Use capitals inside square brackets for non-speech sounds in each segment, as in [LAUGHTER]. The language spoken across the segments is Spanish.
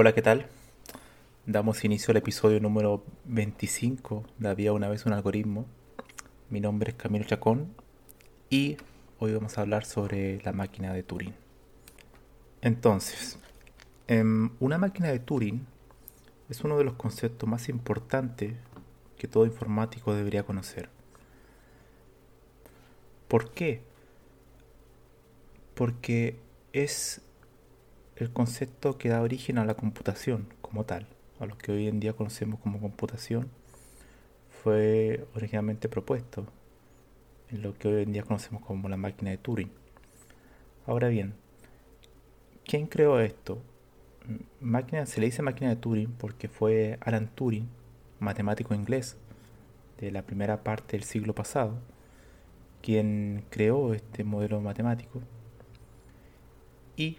Hola, ¿qué tal? Damos inicio al episodio número 25 de Había una vez un algoritmo. Mi nombre es Camilo Chacón y hoy vamos a hablar sobre la máquina de Turing. Entonces, em, una máquina de Turing es uno de los conceptos más importantes que todo informático debería conocer. ¿Por qué? Porque es el concepto que da origen a la computación como tal, a lo que hoy en día conocemos como computación, fue originalmente propuesto en lo que hoy en día conocemos como la máquina de Turing. Ahora bien, ¿quién creó esto? Máquina, se le dice máquina de Turing porque fue Alan Turing, matemático inglés de la primera parte del siglo pasado, quien creó este modelo matemático y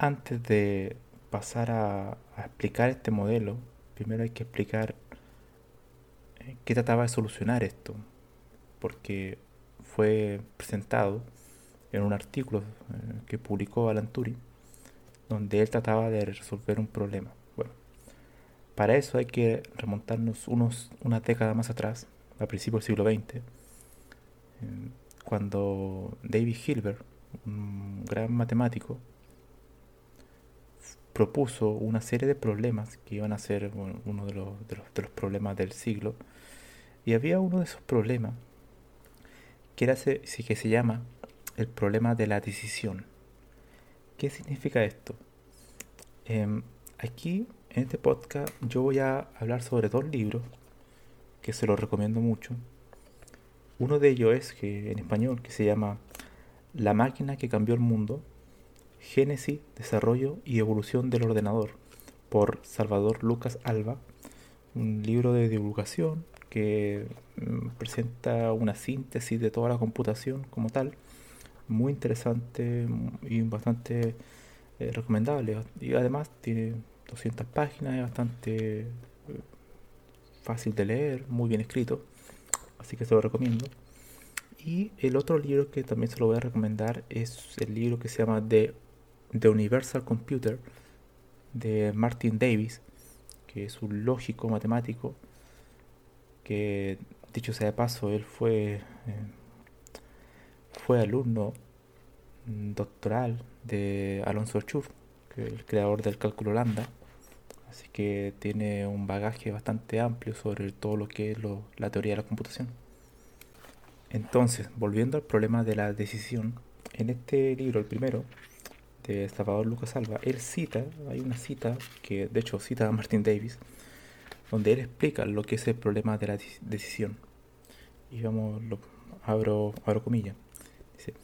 antes de pasar a, explicar este modelo, primero hay que explicar eh, qué trataba de solucionar esto, porque fue presentado en un artículo eh, que publicó Alan Turing, donde él trataba de resolver un problema. Bueno, para eso hay que remontarnos unos, una década más atrás, a principios del siglo XX, eh, cuando David Hilbert, un gran matemático, propuso una serie de problemas que iban a ser uno de los, problemas del siglo. Y había uno de esos problemas que, era, que se llama el problema de la decisión. ¿Qué significa esto? Em, aquí en este podcast yo voy a hablar sobre dos libros que se los recomiendo mucho. Uno de ellos es que en español que se llama La máquina que cambió el mundo Génesis, Desarrollo y Evolución del Ordenador por Salvador Lucas Alba, un libro de divulgación que mm, presenta una síntesis de toda la computación como tal, muy interesante y bastante eh, recomendable. Y además tiene 200 páginas, es bastante eh, fácil de leer, muy bien escrito, así que se lo recomiendo. Y el otro libro que también se lo voy a recomendar es el libro que se llama The The Universal Computer de Martin Davis, que es un lógico matemático, que dicho sea de paso, él fue, eh, fue alumno doctoral de Alonso Schur, que es el creador del cálculo lambda. Así que tiene un bagaje bastante amplio sobre todo lo que es la teoría de la computación. Entonces, volviendo al problema de la decisión, en este libro, el primero, de Salvador Lucas Alba, él cita, hay una cita que de hecho cita a Martin Davis, donde él explica lo que es el problema de la decisión. Y vamos, abro, abro comillas. Dice,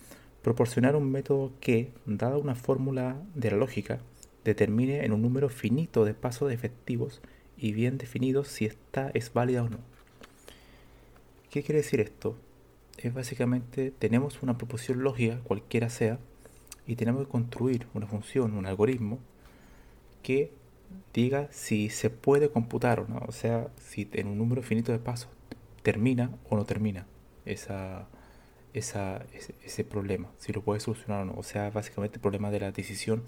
proporcionar un método que, dada una fórmula de la lógica, determine en un número finito de pasos efectivos y bien definidos si esta es válida o no. ¿Qué quiere decir esto? Es básicamente, tenemos una proposición lógica, cualquiera sea, y tenemos que construir una función, un algoritmo que diga si se puede computar o no, o sea, si en un número finito de pasos termina o no termina esa, esa, ese, problema, si lo puede solucionar o no. O sea, básicamente el problema de la decisión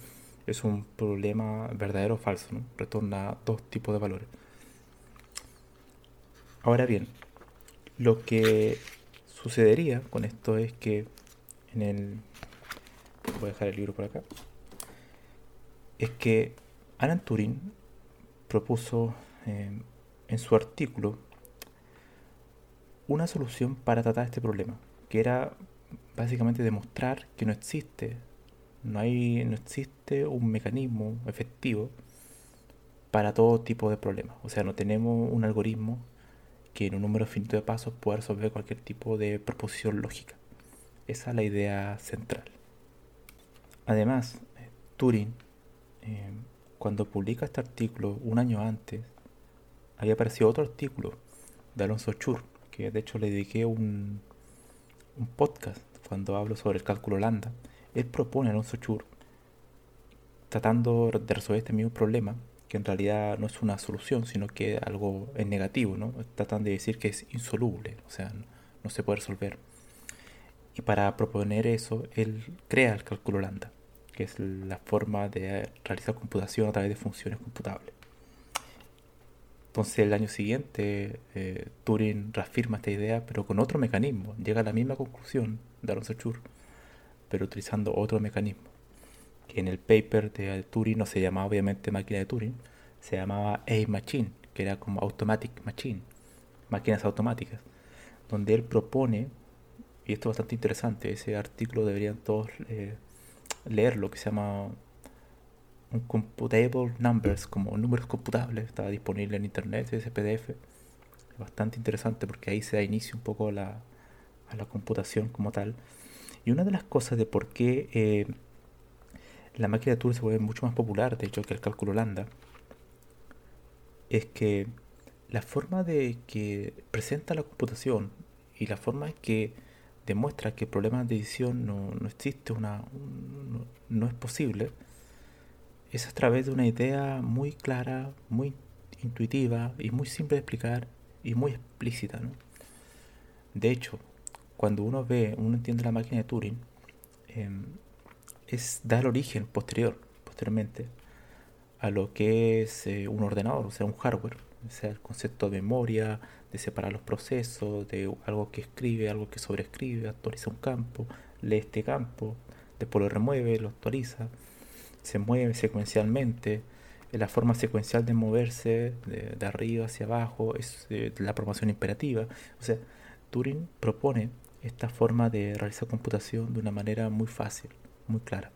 es un problema verdadero o falso, ¿no? retorna dos tipos de valores. Ahora bien, lo que sucedería con esto es que en el... Voy a dejar el libro por acá. Es que Alan Turing propuso eh, en su artículo una solución para tratar este problema, que era básicamente demostrar que no existe, no hay, no existe un mecanismo efectivo para todo tipo de problemas. O sea, no tenemos un algoritmo que en un número finito de pasos pueda resolver cualquier tipo de proposición lógica. Esa es la idea central. Además, Turing, eh, cuando publica este artículo un año antes, había aparecido otro artículo de Alonso Chur, que de hecho le dediqué un, podcast cuando hablo sobre el cálculo lambda. Él propone a Alonso Chur, tratando de resolver este mismo problema, que en realidad no es una solución, sino que algo es negativo, ¿no? Tratan de decir que es insoluble, o sea, no, se puede resolver. Y para proponer eso, él crea el cálculo lambda, que es la forma de realizar computación a través de funciones computables. Entonces el año siguiente eh, Turing reafirma esta idea, pero con otro mecanismo. Llega a la misma conclusión de Alonso Chur, pero utilizando otro mecanismo. Que en el paper de Turing no se llamaba obviamente máquina de Turing, se llamaba A-Machine, que era como Automatic Machine, máquinas automáticas, donde él propone, y esto es bastante interesante, ese artículo deberían todos eh, leerlo, que se llama un computable numbers, como números computables, está disponible en internet, ese PDF. Bastante interesante porque ahí se da inicio un poco a la, a la computación como tal. Y una de las cosas de por qué eh, la máquina de Turing se vuelve mucho más popular, de hecho, que el cálculo lambda, es que la forma de que presenta la computación y la forma en que demuestra que el problema de edición no, no existe, una, no es posible, es a través de una idea muy clara, muy intuitiva y muy simple de explicar y muy explícita. ¿no? De hecho, cuando uno ve, uno entiende la máquina de Turing, em, es dar origen posterior, posteriormente, a lo que es eh, un ordenador, o sea, un hardware, sea, el concepto de memoria, de separar los procesos, de algo que escribe, algo que sobrescribe, actualiza un campo, lee este campo, después lo remueve, lo actualiza se mueve secuencialmente. La forma secuencial de moverse de, arriba hacia abajo es eh, la promoción imperativa. O sea, Turing propone esta forma de realizar computación de una manera muy fácil, muy clara.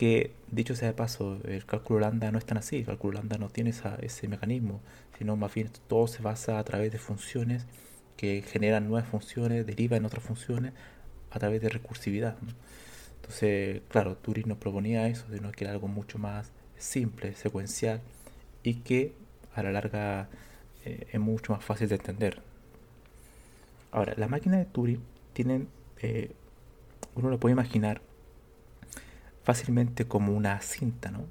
Que, dicho sea de paso, el cálculo lambda no es tan así, el cálculo lambda no tiene ese mecanismo, sino más bien todo se basa a través de funciones que generan nuevas funciones, derivan en otras funciones a través de recursividad. Entonces, claro, Turing no proponía eso, sino que era algo mucho más simple, secuencial y que a la larga eh, es mucho más fácil de entender. Ahora, las máquinas de Turing tienen, eh, uno lo puede imaginar fácilmente como una cinta, ¿no?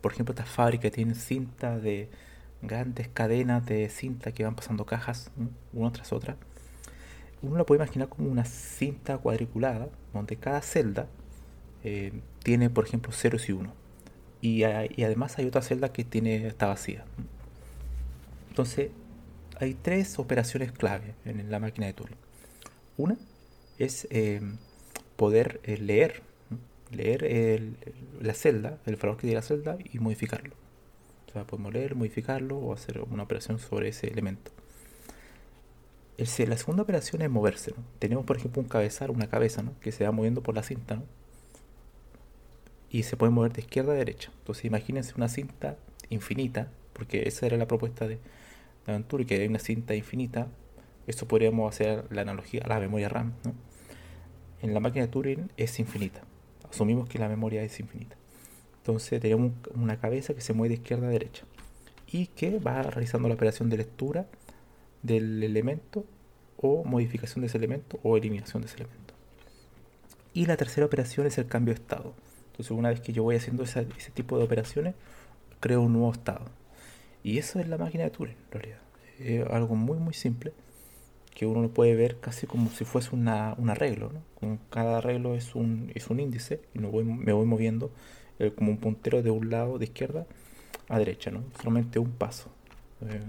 por ejemplo, estas fábricas tienen cinta de grandes cadenas de cinta que van pasando cajas una tras otra uno lo puede imaginar como una cinta cuadriculada, donde cada celda eh, tiene, por ejemplo, ceros y uno. Y, además hay otra celda que tiene, está vacía. Entonces, hay tres operaciones clave en la máquina de Turing. Una es eh, poder eh, leer, leer la celda, el valor que tiene la celda y modificarlo. O sea, podemos leer, modificarlo o hacer una operación sobre ese elemento la segunda operación es moverse. Tenemos, por ejemplo, un cabezal, una cabeza, que se va moviendo por la cinta. Y se puede mover de izquierda a derecha. Entonces, imagínense una cinta infinita, porque esa era la propuesta de, de que hay una cinta infinita. Esto podríamos hacer la analogía a la memoria RAM. En la máquina de Turing es infinita. Asumimos que la memoria es infinita. Entonces, tenemos una cabeza que se mueve de izquierda a derecha y que va realizando la operación de lectura del elemento o modificación de ese elemento o eliminación de ese elemento. Y la tercera operación es el cambio de estado. Entonces una vez que yo voy haciendo ese tipo de operaciones, creo un nuevo estado. Y eso es la máquina de Turing, en realidad. Es algo muy, muy simple que uno lo puede ver casi como si fuese un arreglo. ¿no? cada arreglo es un, es un índice y me voy, me voy moviendo eh, como un puntero de un lado de izquierda a derecha, ¿no? solamente un paso. Eh,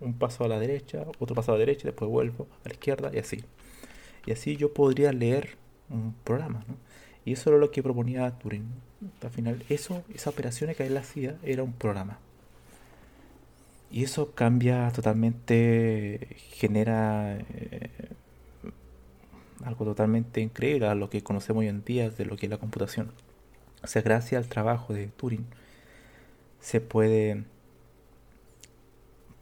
un paso a la derecha, otro paso a la derecha, después vuelvo a la izquierda y así. Y así yo podría leer un programa. ¿no? Y eso era lo que proponía Turing. Al final, eso, esas operaciones que él hacía era un programa. Y eso cambia totalmente, genera eh, algo totalmente increíble a lo que conocemos hoy en día de lo que es la computación. O sea, gracias al trabajo de Turing se puede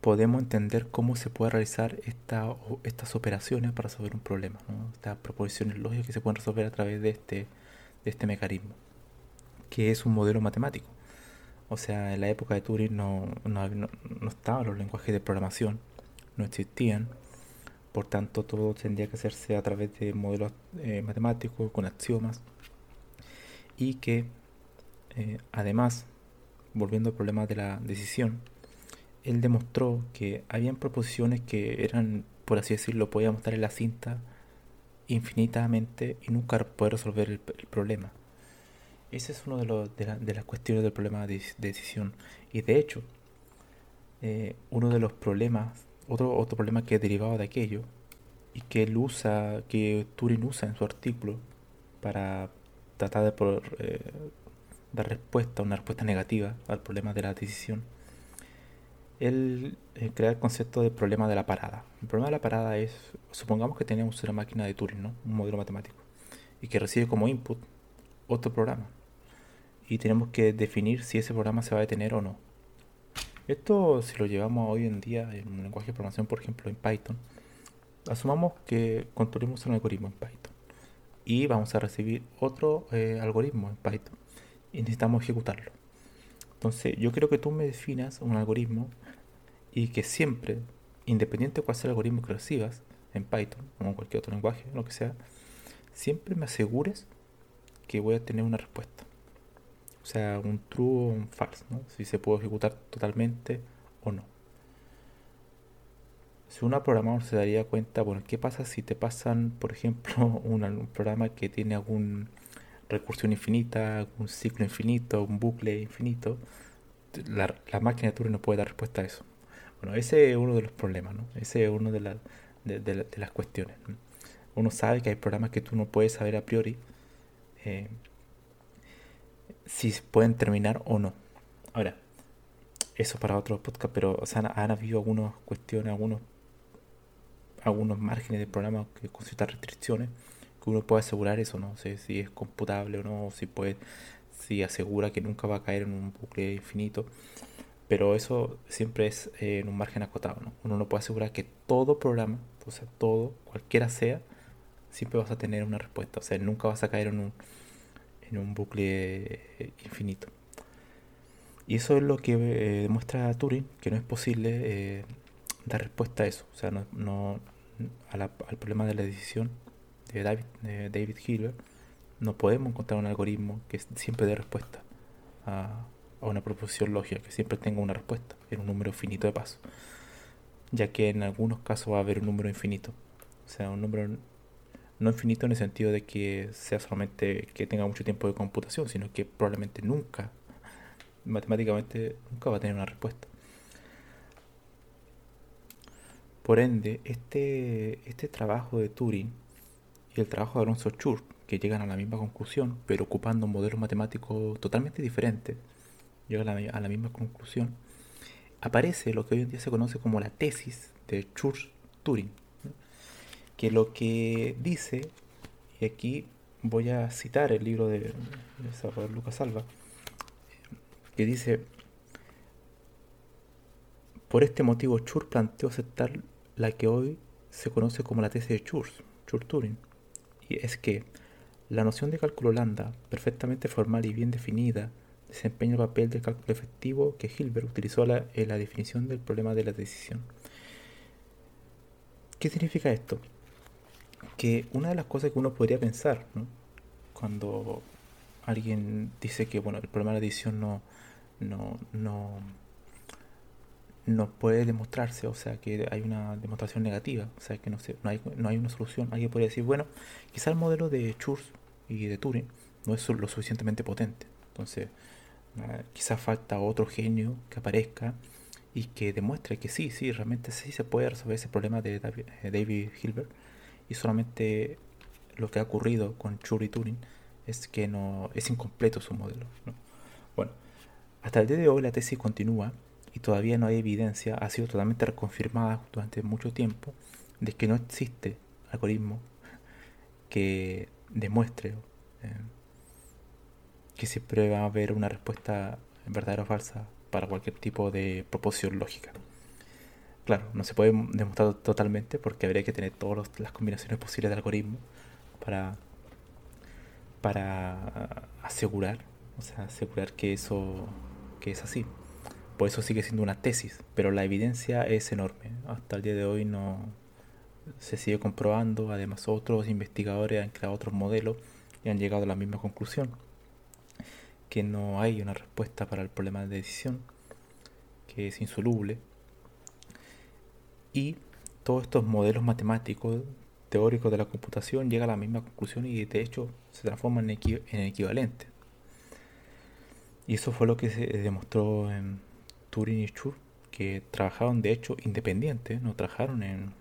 podemos entender cómo se puede realizar esta, estas operaciones para resolver un problema, estas proposiciones lógicas que se pueden resolver a través de este, de este mecanismo, que es un modelo matemático. O sea, en la época de Turing no, no, estaban los lenguajes de programación, no existían. Por tanto, todo tendría que hacerse a través de modelos eh, matemáticos con axiomas. Y que, eh, además, volviendo al problema de la decisión, él demostró que habían proposiciones que eran, por así decirlo, podíamos estar en la cinta infinitamente y nunca poder resolver el problema. Ese es uno de, los, de, las cuestiones del problema de, decisión. Y de hecho, eh, uno de los problemas, otro, otro problema que es derivado de aquello, y que él usa, que Turing usa en su artículo para tratar de por, eh, dar respuesta, una respuesta negativa al problema de la decisión, él eh, crea el concepto de problema de la parada. El problema de la parada es, supongamos que tenemos una máquina de Turing, ¿no? un modelo matemático, y que recibe como input otro programa y tenemos que definir si ese programa se va a detener o no. Esto si lo llevamos hoy en día en un lenguaje de programación, por ejemplo en Python, asumamos que construimos un algoritmo en Python y vamos a recibir otro eh, algoritmo en Python y necesitamos ejecutarlo. Entonces yo quiero que tú me definas un algoritmo y que siempre, independiente de cuál sea el algoritmo que recibas en Python o en cualquier otro lenguaje, lo que sea, siempre me asegures que voy a tener una respuesta. O sea, un true o un false, ¿no? Si se puede ejecutar totalmente o no. Si un programador se daría cuenta, bueno, ¿qué pasa si te pasan, por ejemplo, [LAUGHS] un, programa que tiene algún recursión infinita, algún ciclo infinito, un bucle infinito? La, máquina de Turing no puede dar respuesta a eso. Bueno, ese es uno de los problemas, ¿no? Ese es uno de, de, las cuestiones. Uno sabe que hay programas que tú no puedes saber a priori. Eh, si pueden terminar o no. Ahora, eso para otro podcast, pero o sea, han, habido algunas cuestiones, algunos, algunos márgenes de programa que con ciertas restricciones que uno puede asegurar eso, no sé si es computable o no, si puede, si asegura que nunca va a caer en un bucle infinito. Pero eso siempre es eh, en un margen acotado, ¿no? Uno no puede asegurar que todo programa, o sea, todo, cualquiera sea, siempre vas a tener una respuesta. O sea, nunca vas a caer en un, en un bucle infinito. Y eso es lo que eh, demuestra Turing, que no es posible eh, dar respuesta a eso. O sea, no, al problema de la decisión de David, de David Hilbert, no podemos encontrar un algoritmo que siempre dé respuesta a, a, una proposición lógica, que siempre tenga una respuesta en un número finito de pasos. Ya que en algunos casos va a haber un número infinito. O sea, un número no infinito en el sentido de que sea solamente que tenga mucho tiempo de computación, sino que probablemente nunca, matemáticamente, nunca va a tener una respuesta. Por ende, este, este trabajo de Turing y el trabajo de Alonso Schur, que llegan a la misma conclusión, pero ocupando un modelo matemático totalmente diferente, llegan a la, misma conclusión, aparece lo que hoy en día se conoce como la tesis de Schur-Turing que lo que dice, y aquí voy a citar el libro de, Lucas Salva, que dice, por este motivo Chur planteó aceptar la que hoy se conoce como la tesis de Chur, Chur-Turing, y es que la noción de cálculo lambda, perfectamente formal y bien definida, desempeña el papel del cálculo efectivo que Hilbert utilizó en la definición del problema de la decisión. ¿Qué significa esto? Que una de las cosas que uno podría pensar cuando alguien dice que bueno el problema de la edición no, no, no, no puede demostrarse, o sea que hay una demostración negativa, o sea que no, no, hay, no hay una solución. Alguien podría decir, bueno, quizá el modelo de Church y de Turing no es lo suficientemente potente. Entonces, ah, quizás falta otro genio que aparezca y que demuestre que sí, sí, realmente sí se puede resolver ese problema de eh, David Hilbert. Y solamente lo que ha ocurrido con Chur y Turing es que no es incompleto su modelo. Bueno, hasta el día de hoy la tesis continúa y todavía no hay evidencia, ha sido totalmente reconfirmada durante mucho tiempo, de que no existe algoritmo que demuestre eh, que siempre va a haber una respuesta verdadera o falsa para cualquier tipo de proposición lógica. Claro, no se puede demostrar totalmente porque habría que tener todas las combinaciones posibles de algoritmos para, para asegurar, o sea, asegurar que eso que es así. Por eso sigue siendo una tesis, pero la evidencia es enorme. Hasta el día de hoy no se sigue comprobando. Además, otros investigadores han creado otros modelos y han llegado a la misma conclusión, que no hay una respuesta para el problema de decisión, que es insoluble. Y todos estos modelos matemáticos teóricos de la computación llegan a la misma conclusión y de hecho se transforman en, en equivalentes. Y eso fue lo que se demostró en Turing y Schur, que trabajaron de hecho independientes, no trabajaron en,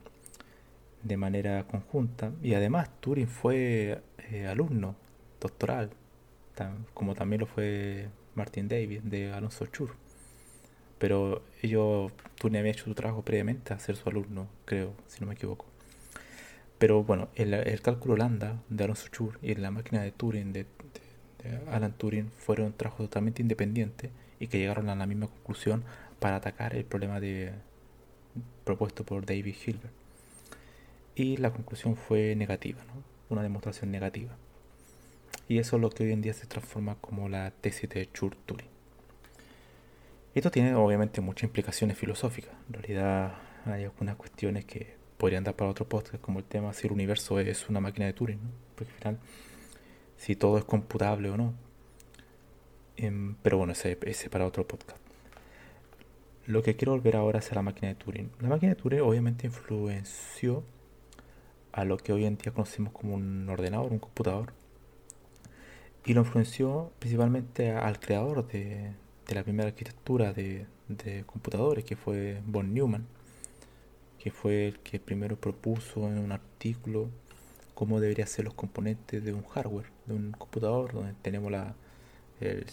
de manera conjunta. Y además Turing fue eh, alumno doctoral, como también lo fue Martin Davis de Alonso Schur. Pero ellos, Turing había hecho su trabajo previamente a ser su alumno, creo, si no me equivoco. Pero bueno, el, cálculo lambda de Alonso Schur y la máquina de Turing de, Alan Turing fueron trabajos totalmente independientes y que llegaron a la misma conclusión para atacar el problema de, propuesto por David Hilbert. Y la conclusión fue negativa, una demostración negativa. Y eso es lo que hoy en día se transforma como la tesis de Chur-Turing. Esto tiene obviamente muchas implicaciones filosóficas. En realidad hay algunas cuestiones que podrían dar para otro podcast, como el tema si el universo es una máquina de Turing, ¿no? porque al final, si todo es computable o no, Em, pero bueno, ese, ese para otro podcast. Lo que quiero volver ahora es a la máquina de Turing. La máquina de Turing obviamente influenció a lo que hoy en día conocemos como un ordenador, un computador. Y lo influenció principalmente al creador de, la primera arquitectura de, de, computadores, que fue von Neumann, que fue el que primero propuso en un artículo cómo deberían ser los componentes de un hardware, de un computador, donde tenemos la, el,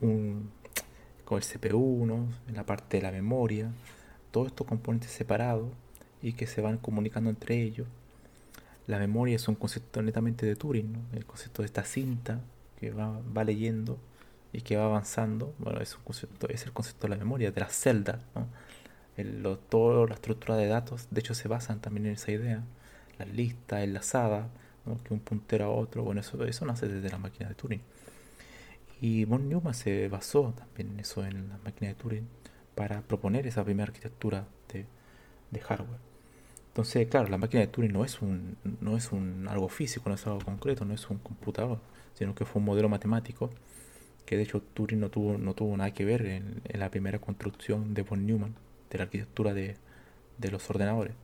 un, con el CPU, en la parte de la memoria, todos estos componentes separados y que se van comunicando entre ellos. La memoria es un concepto netamente de Turing, el concepto de esta cinta que va, leyendo y que va avanzando. Bueno, es, un concepto, es el concepto de la memoria, de la celda. ¿no? toda la estructura de datos, de hecho, se basan también en esa idea. Las listas enlazadas, que un puntero a otro, bueno, eso, eso nace desde la máquina de Turing. Y von Neumann se basó también en eso, en la máquina de Turing, para proponer esa primera arquitectura de, hardware. Entonces, claro, la máquina de Turing no es un no es un algo físico, no es algo concreto, no es un computador, sino que fue un modelo matemático que de hecho Turing no tuvo no tuvo nada que ver en, la primera construcción de von Neumann de la arquitectura de, de los ordenadores.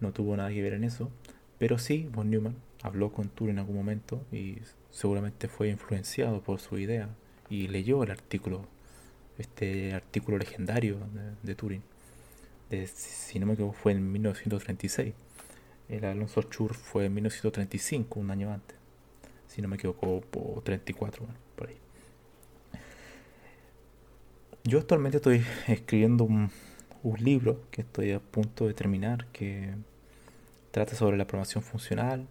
No tuvo nada que ver en eso, pero sí von Neumann habló con Turing en algún momento y seguramente fue influenciado por su idea y leyó el artículo, este artículo legendario de, Turing. Si no me equivoco, fue en 1936. El Alonso Schur fue en 1935, un año antes. Si no me equivoco, o 34, por ahí. Yo actualmente estoy [LAUGHS] escribiendo un, un libro que estoy a punto de terminar que trata sobre la programación funcional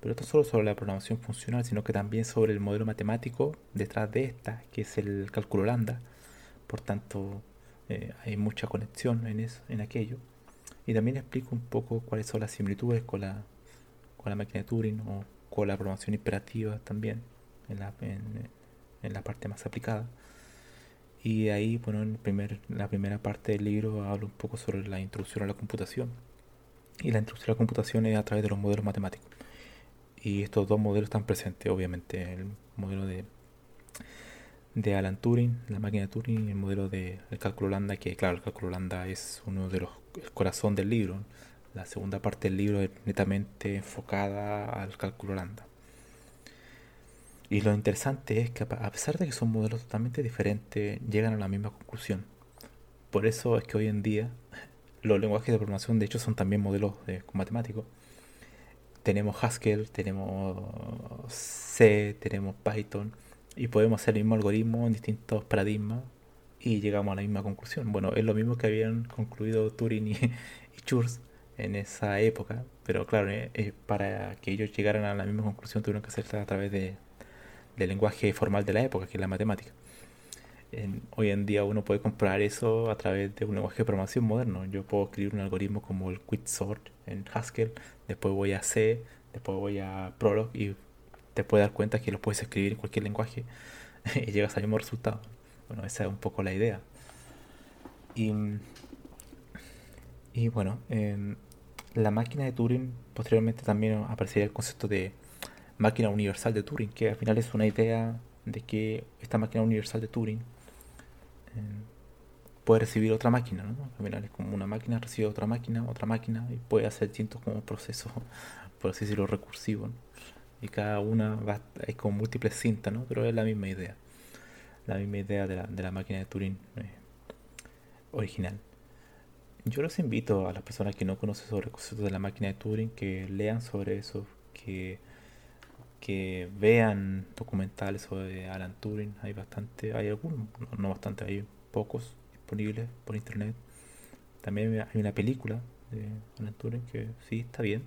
pero no solo sobre la programación funcional, sino que también sobre el modelo matemático detrás de esta, que es el cálculo lambda. Por tanto, eh, hay mucha conexión en, eso, en aquello. Y también explico un poco cuáles son las similitudes con la, con la máquina de Turing o con la programación imperativa también, en la, en, la parte más aplicada. Y ahí, bueno, en, primer, la primera parte del libro hablo un poco sobre la introducción a la computación. Y la introducción a la computación es a través de los modelos matemáticos. Y estos dos modelos están presentes, obviamente, el modelo de, de Alan Turing, la máquina de Turing, el modelo del de cálculo lambda, que claro, el cálculo lambda es uno de los el corazón del libro. La segunda parte del libro es netamente enfocada al cálculo lambda. Y lo interesante es que a pesar de que son modelos totalmente diferentes, llegan a la misma conclusión. Por eso es que hoy en día [LAUGHS] los lenguajes de programación de hecho son también modelos de, matemáticos. Tenemos Haskell, tenemos C, tenemos Python y podemos hacer el mismo algoritmo en distintos paradigmas y llegamos a la misma conclusión. Bueno, es lo mismo que habían concluido Turing y, [LAUGHS] y Church en esa época, pero claro, eh, eh, para que ellos llegaran a la misma conclusión tuvieron que hacerse a través de, del lenguaje formal de la época, que es la matemática. hoy en día uno puede comprar eso a través de un lenguaje de programación moderno. Yo puedo escribir un algoritmo como el Quicksort en Haskell, después voy a C, después voy a Prolog y te puedes dar cuenta que lo puedes escribir en cualquier lenguaje [LAUGHS] y llegas al mismo resultado. Bueno, esa es un poco la idea. Y, bueno, en la máquina de Turing posteriormente también aparecería el concepto de máquina universal de Turing, que al final es una idea de que esta máquina universal de Turing eh, puede recibir otra máquina, ¿no? Al final es como una máquina recibe otra máquina, otra máquina, y puede hacer distintos como procesos, [LAUGHS] por así decirlo, recursivos. Y cada una es como múltiples cintas, ¿no? Pero es la misma idea. La misma idea de la, de la máquina de Turing eh, original. Yo los invito a las personas que no conocen sobre el concepto de la máquina de Turing que lean sobre eso, que que vean documentales sobre Alan Turing. Hay bastante, hay algunos, no, bastante, hay pocos disponibles por internet. También hay una película de Alan Turing que sí está bien.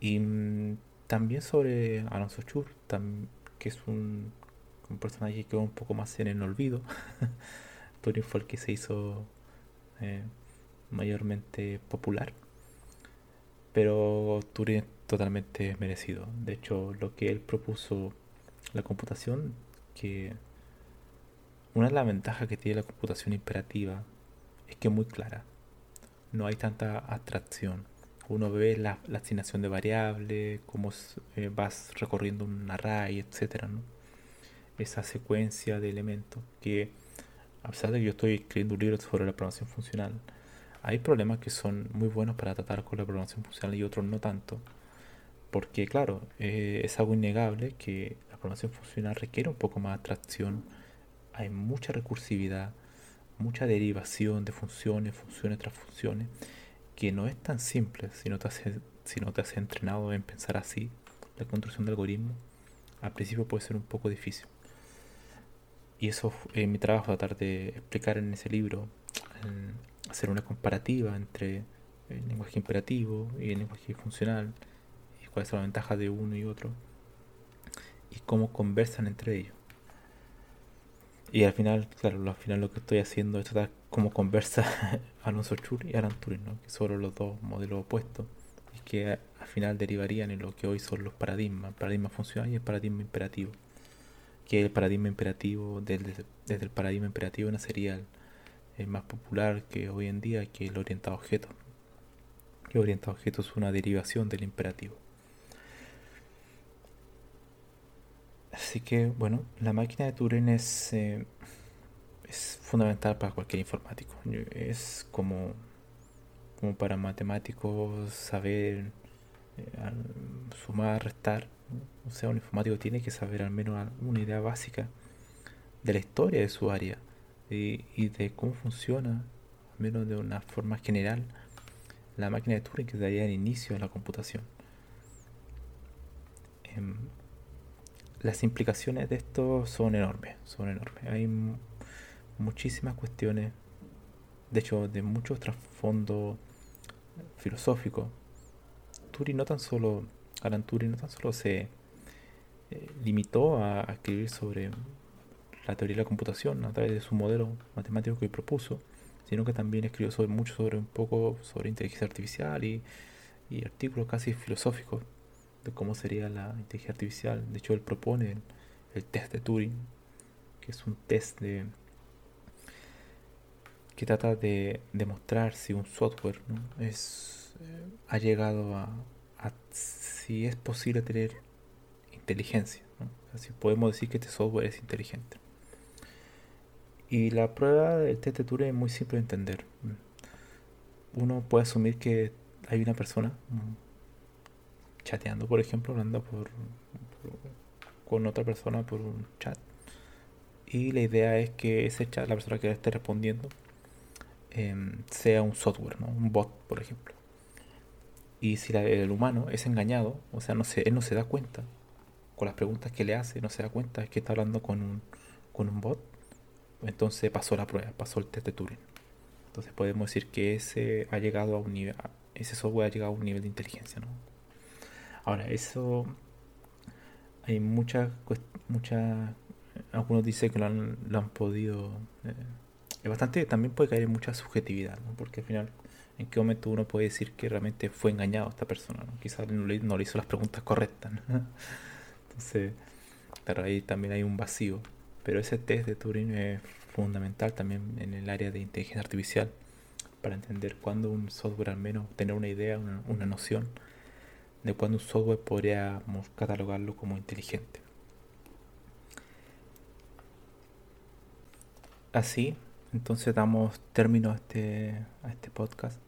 Y mm, también sobre Alonso Chur, que es un, personaje que quedó un poco más en el olvido. [LAUGHS] Turing fue el que se hizo eh, mayormente popular. Pero Turing totalmente merecido. De hecho, lo que él propuso, la computación, que una de las ventajas que tiene la computación imperativa es que es muy clara. No hay tanta abstracción. Uno ve la, asignación de variables, cómo eh, vas recorriendo un array, etcétera, Esa secuencia de elementos que, a pesar de que yo estoy escribiendo un libro sobre la programación funcional, hay problemas que son muy buenos para tratar con la programación funcional y otros no tanto. Porque claro, eh, es algo innegable que la programación funcional requiere un poco más de atracción. Hay mucha recursividad, mucha derivación de funciones, funciones tras funciones, que no es tan simple si no te has, si no te has entrenado en pensar así. La construcción de algoritmos al principio puede ser un poco difícil. Y eso es mi trabajo, tratar de explicar en ese libro, hacer una comparativa entre el lenguaje imperativo y el lenguaje funcional cuál es la ventaja de uno y otro y cómo conversan entre ellos. Y al final, claro, al final lo que estoy haciendo es tratar cómo conversa [LAUGHS] Alonso Chur y Alan Turing, ¿no? que son los dos modelos opuestos y que al final derivarían en lo que hoy son los paradigmas, el paradigma funcional y el paradigma imperativo. Que el paradigma imperativo, desde, desde el paradigma imperativo nacería el, el, más popular que hoy en día, que el orientado objeto. El orientado objeto es una derivación del imperativo. Así que, bueno, la máquina de Turing es, eh, es fundamental para cualquier informático. Es como, como para matemáticos saber eh, sumar, restar. O sea, un informático tiene que saber al menos una idea básica de la historia de su área y, de cómo funciona, al menos de una forma general, la máquina de Turing que daría el inicio a la computación. Em, las implicaciones de esto son enormes, son enormes. Hay muchísimas cuestiones, de hecho, de muchos trasfondos filosóficos. Turing no tan solo, Alan Turing no tan solo se eh, limitó a, escribir sobre la teoría de la computación a través de su modelo matemático que propuso, sino que también escribió sobre mucho sobre un poco sobre inteligencia artificial y, y artículos casi filosóficos de cómo sería la inteligencia artificial. De hecho, él propone el, test de Turing, que es un test de que trata de demostrar si un software es, ha llegado a, si es posible tener inteligencia. Así podemos decir que este software es inteligente. Y la prueba del test de Turing es muy simple de entender. Uno puede asumir que hay una persona chateando, por ejemplo, hablando por, con otra persona por un chat. Y la idea es que ese chat, la persona que esté respondiendo, em, sea un software, ¿no? un bot, por ejemplo. Y si el humano es engañado, o sea, no se, él no se da cuenta, con las preguntas que le hace, no se da cuenta, es que está hablando con un bot, entonces pasó la prueba, pasó el test de Turing. Entonces podemos decir que ese ha llegado a un nivel, ese software ha llegado a un nivel de inteligencia, ¿no? Ahora, eso hay muchas, muchas, algunos dicen que lo han, lo han podido, eh, es bastante, también puede caer en mucha subjetividad, ¿no? Porque al final, ¿en qué momento uno puede decir que realmente fue engañado esta persona? ¿no? Quizás no le, no le hizo las preguntas correctas, [LAUGHS] Entonces, pero ahí también hay un vacío. Pero ese test de Turing es fundamental también en el área de inteligencia artificial para entender cuándo un software al menos tener una idea, una, noción de cuándo un software podríamos catalogarlo como inteligente. Así, entonces damos término a este, a este podcast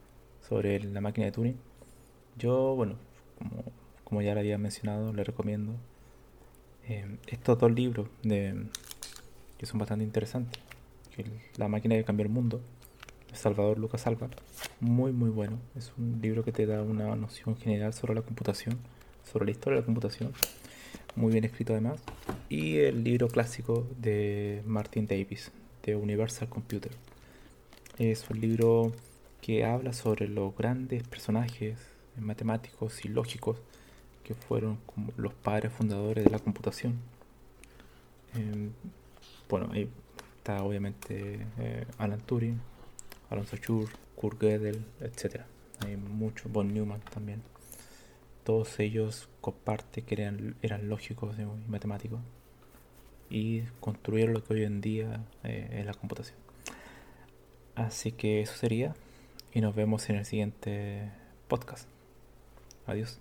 sobre la máquina de Turing. Yo, bueno, como, como ya lo había mencionado, le recomiendo eh, estos dos libros de, que son bastante interesantes. La máquina de cambiar el mundo, Salvador Lucas Alba, muy muy bueno. Es un libro que te da una noción general sobre la computación, sobre la historia de la computación, muy bien escrito además. Y el libro clásico de Martin Davis, de Universal Computer. Es un libro que habla sobre los grandes personajes matemáticos y lógicos que fueron como los padres fundadores de la computación. Em, bueno, ahí está obviamente eh, Alan Turing, Alonso Schur, Kurt Gödel, etc. Hay muchos, von Neumann también. Todos ellos comparten que eran, lógicos y matemáticos y construyeron lo que hoy en día eh, es la computación. Así que eso sería y nos vemos en el siguiente podcast. Adiós.